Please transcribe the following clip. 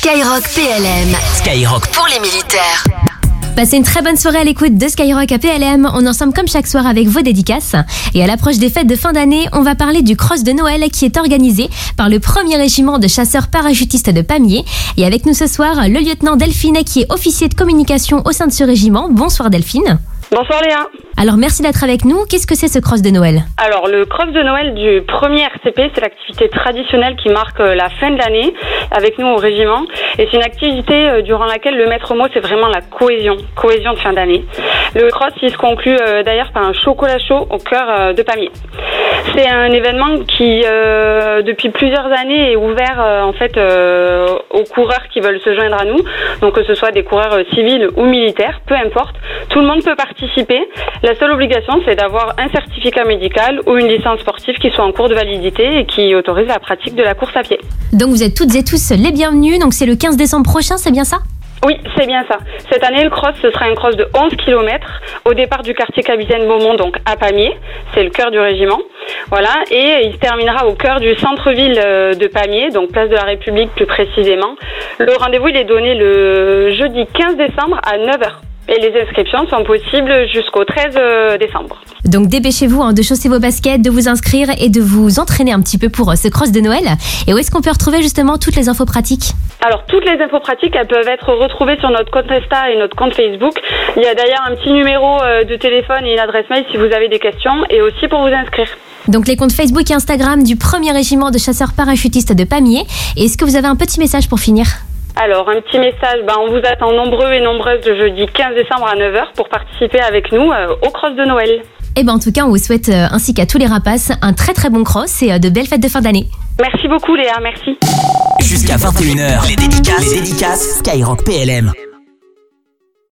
Skyrock PLM. Skyrock pour les militaires. Passez une très bonne soirée à l'écoute de Skyrock à PLM. On est ensemble comme chaque soir avec vos dédicaces. Et à l'approche des fêtes de fin d'année, on va parler du cross de Noël qui est organisé par le premier régiment de chasseurs parachutistes de Pamiers. Et avec nous ce soir, le lieutenant Delphine qui est officier de communication au sein de ce régiment. Bonsoir Delphine. Bonsoir Léa. Alors merci d'être avec nous. Qu'est-ce que c'est ce cross de Noël? Alors le cross de Noël du premier RCP, c'est l'activité traditionnelle qui marque euh, la fin de l'année avec nous au régiment. Et c'est une activité euh, durant laquelle le maître mot, c'est vraiment la cohésion, cohésion de fin d'année. Le cross, il se conclut euh, d'ailleurs par un chocolat chaud au cœur de Pamiers. C'est un événement qui, depuis plusieurs années, est ouvert en fait aux coureurs qui veulent se joindre à nous. Donc que ce soit des coureurs civils ou militaires, peu importe, tout le monde peut participer. La seule obligation, c'est d'avoir un certificat médical ou une licence sportive qui soit en cours de validité et qui autorise la pratique de la course à pied. Donc vous êtes toutes et tous les bienvenus. Donc c'est le 15 décembre prochain, c'est bien ça? Oui, c'est bien ça. Cette année, le cross, ce sera un cross de 11 km au départ du quartier capitaine Beaumont, donc à Pamiers. C'est le cœur du régiment. Voilà. Et il se terminera au cœur du centre-ville euh, de Pamiers, donc place de la République plus précisément. Le rendez-vous, il est donné le jeudi 15 décembre à 9h. Et les inscriptions sont possibles jusqu'au 13 euh, décembre. Donc dépêchez-vous hein, de chausser vos baskets, de vous inscrire et de vous entraîner un petit peu pour euh, ce cross de Noël. Et où est-ce qu'on peut retrouver justement toutes les infos pratiques? Alors toutes les infos pratiques, elles peuvent être retrouvées sur notre compte Insta et notre compte Facebook. Il y a d'ailleurs un petit numéro euh, de téléphone et une adresse mail si vous avez des questions et aussi pour vous inscrire. Donc les comptes Facebook et Instagram du premier régiment de chasseurs parachutistes de Pamiers. Est-ce que vous avez un petit message pour finir? Alors, un petit message, ben, on vous attend nombreux et nombreuses le jeudi 15 décembre à 9h pour participer avec nous euh, au cross de Noël. Et eh ben, en tout cas, on vous souhaite, euh, ainsi qu'à tous les rapaces, un très très bon cross et euh, de belles fêtes de fin d'année. Merci beaucoup Léa, merci. Jusqu'à 21h, les dédicaces, les dédicaces Skyrock PLM.